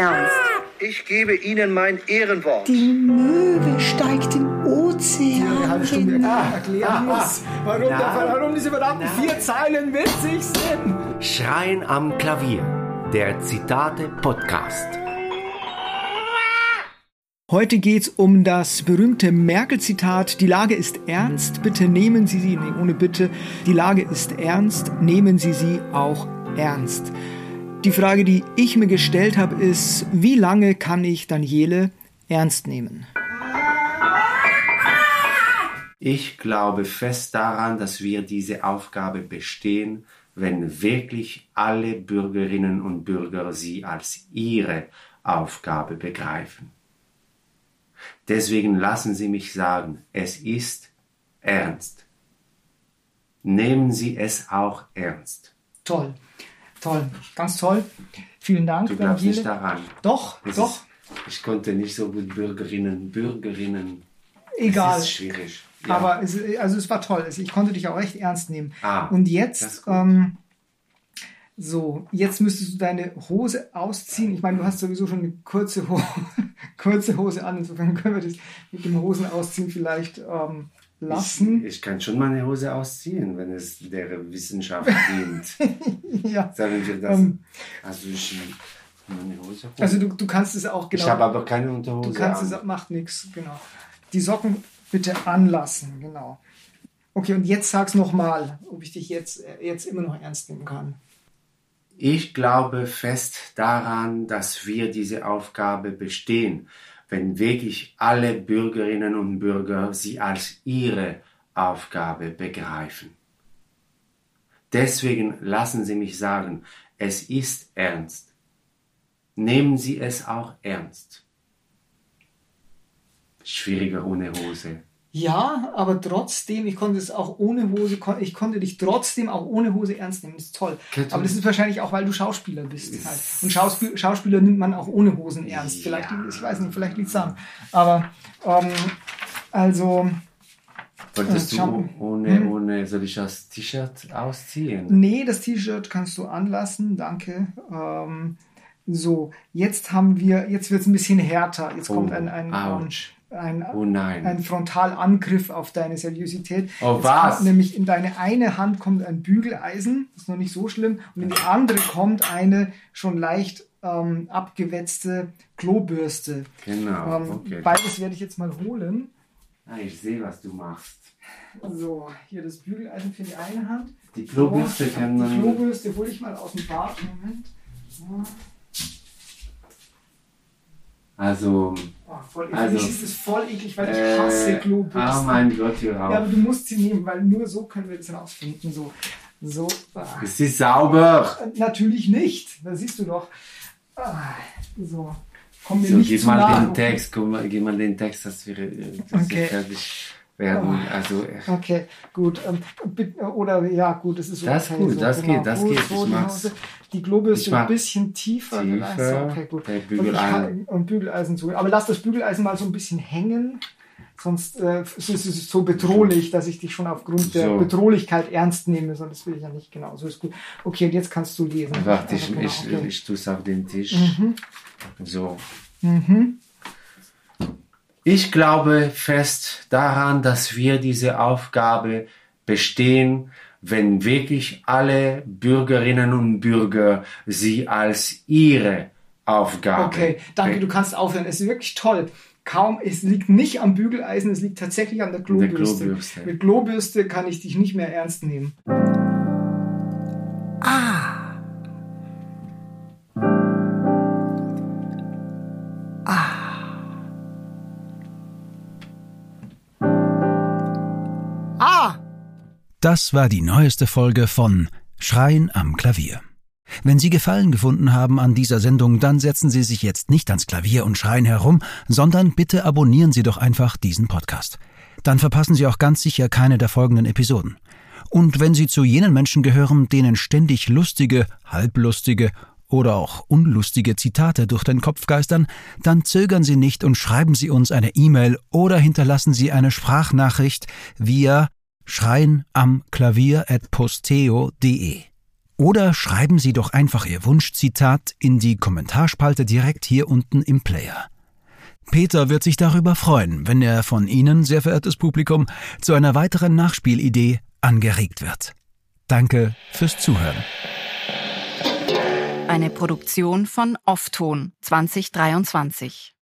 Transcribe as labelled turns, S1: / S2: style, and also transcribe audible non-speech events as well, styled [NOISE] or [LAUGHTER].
S1: ernst.
S2: Ich gebe Ihnen mein Ehrenwort.
S1: Die Möwe steigt im Ozean.
S3: Stunde ah, erklären muss, warum, der, warum diese verdammten vier Zeilen witzig sind.
S4: Schreien am Klavier. Der Zitate-Podcast.
S3: Heute geht's um das berühmte Merkel-Zitat. Die Lage ist ernst, bitte nehmen Sie sie, nee, ohne bitte. Die Lage ist ernst, nehmen Sie sie auch ernst. Die Frage, die ich mir gestellt habe, ist, wie lange kann ich Daniele ernst nehmen?
S4: Ich glaube fest daran, dass wir diese Aufgabe bestehen, wenn wirklich alle Bürgerinnen und Bürger sie als ihre Aufgabe begreifen. Deswegen lassen Sie mich sagen, es ist ernst. Nehmen Sie es auch ernst.
S3: Toll, toll, ganz toll. Vielen Dank,
S4: Du glaubst
S3: Daniele.
S4: nicht daran.
S3: Doch,
S4: Es
S3: doch,
S4: Ist, ich konnte nicht so gut Bürgerinnen, Bürgerinnen.
S3: egal.
S4: Es ist schwierig. Ja.
S3: Aber es, also es war toll. Ich konnte dich auch echt ernst nehmen.
S4: Ah,
S3: Und jetzt, ähm, so, jetzt müsstest du deine Hose ausziehen. Ich meine, du hast sowieso schon eine kurze, Ho [LAUGHS] kurze Hose an. Insofern können wir das mit dem Hosenausziehen vielleicht ähm, lassen.
S4: Ich, ich kann schon meine Hose ausziehen, wenn es der Wissenschaft [LAUGHS] dient.
S3: ja.
S4: Sagen wir das.
S3: Ähm,
S4: also ich meine Hose hoch.
S3: Also du, du kannst es auch genau.
S4: ich habe aber keine Unterhose
S3: Du kannst
S4: an.
S3: es, macht nichts, genau. Die Socken bitte anlassen, genau. Okay, und jetzt sag's nochmal, ob ich dich jetzt, jetzt immer noch ernst nehmen kann.
S4: Ich glaube fest daran, dass wir diese Aufgabe bestehen, wenn wirklich alle Bürgerinnen und Bürger sie als ihre Aufgabe begreifen. Deswegen lassen Sie mich sagen, es ist ernst. Nehmen Sie es auch ernst. Schwieriger ohne Hose.
S3: Ja, aber trotzdem, ich konnte es auch ohne Hose, ich konnte dich trotzdem auch ohne Hose ernst nehmen. Das ist toll.
S4: Du-
S3: Aber das ist wahrscheinlich auch, weil du Schauspieler bist. Halt. Und Schauspiel, Schauspieler nimmt man auch ohne Hosen ernst.
S4: Ja.
S3: Vielleicht, ich weiß nicht, vielleicht liegt es daran. Aber, ähm, also,
S4: Wolltest
S3: Äh,
S4: du ohne,
S3: Hm?
S4: ohne, soll ich das T-Shirt ausziehen?
S3: Nee, das T-Shirt kannst du anlassen, danke. Ähm, so, jetzt haben wir, jetzt wird es ein bisschen härter. Jetzt
S4: Oh,
S3: kommt ein, ein,
S4: ouch.
S3: Ein,
S4: Oh nein.
S3: ein Frontalangriff auf deine Seriosität.
S4: Oh,
S3: Jetzt
S4: was?
S3: Kommt nämlich in deine eine Hand kommt ein Bügeleisen, ist noch nicht so schlimm, und in die andere kommt eine schon leicht ähm, abgewetzte Klobürste.
S4: Genau,
S3: Ähm,
S4: okay.
S3: Beides werde ich jetzt mal holen.
S4: Ah, ich sehe, was du machst.
S3: So, hier das Bügeleisen für die eine Hand.
S4: Die Klobürste
S3: So,
S4: kann
S3: Die
S4: man.
S3: Klobürste hole ich mal aus dem Bad. Moment. So.
S4: Also.
S3: Oh, voll eklig.
S4: Also,
S3: ist es voll eklig, weil ich hasse
S4: Äh,
S3: Klobürsten.
S4: oh mein Gott, hör
S3: ja, aber
S4: auf.
S3: du musst sie nehmen, weil nur so können wir das rausfinden. So, so. Ah.
S4: Es ist sauber.
S3: Natürlich nicht. Da siehst du doch. Ah, so. Komm mir
S4: So,
S3: nicht
S4: gib
S3: zu
S4: mal
S3: nahe.
S4: den Text, mal, gib mal den Text, dass wir, äh, dass
S3: Okay.
S4: wir fertig werden. Also, äh,
S3: Okay, gut. Ähm, oder ja, gut, das ist
S4: Das ist
S3: okay.
S4: gut,
S3: so,
S4: das
S3: genau.
S4: geht, das
S3: Gut,
S4: geht,
S3: So,
S4: ich mach's.
S3: Hose. Die Globürste
S4: Ich mach
S3: ein bisschen tiefer.
S4: tiefer,
S3: vielleicht. okay, gut.
S4: Bügeleisen.
S3: und Bügeleisen zu. Aber lass das Bügeleisen mal so ein bisschen hängen. Sonst äh, ist es so bedrohlich, dass ich dich schon aufgrund der
S4: So.
S3: Bedrohlichkeit ernst nehme. So, das will ich ja nicht genau. So ist gut. Okay, und jetzt kannst du lesen.
S4: warte, ich,
S3: Ja, genau,
S4: ich,
S3: okay.
S4: ich tue es auf den Tisch. So.
S3: Mhm.
S4: Ich glaube fest daran, dass wir diese Aufgabe bestehen, wenn wirklich alle Bürgerinnen und Bürger sie als ihre Aufgabe.
S3: Okay, danke, du kannst aufhören. Es ist wirklich toll. Kaum, es liegt nicht am Bügeleisen, es liegt tatsächlich an der Klobürste.
S4: Klobürste.
S3: Mit Klobürste kann ich dich nicht mehr ernst nehmen.
S5: Das war die neueste Folge von Schreien am Klavier. Wenn Sie Gefallen gefunden haben an dieser Sendung, dann setzen Sie sich jetzt nicht ans Klavier und schreien herum, sondern bitte abonnieren Sie doch einfach diesen Podcast. Dann verpassen Sie auch ganz sicher keine der folgenden Episoden. Und wenn Sie zu jenen Menschen gehören, denen ständig lustige, halblustige oder auch unlustige Zitate durch den Kopf geistern, dann zögern Sie nicht und schreiben Sie uns eine E-Mail oder hinterlassen Sie eine Sprachnachricht via schreien am Klavier at posteo.de. Oder schreiben Sie doch einfach Ihr Wunschzitat in die Kommentarspalte direkt hier unten im Player. Peter wird sich darüber freuen, wenn er von Ihnen, sehr verehrtes Publikum, zu einer weiteren Nachspielidee angeregt wird. Danke fürs Zuhören.
S6: Eine Produktion von Offton 2023.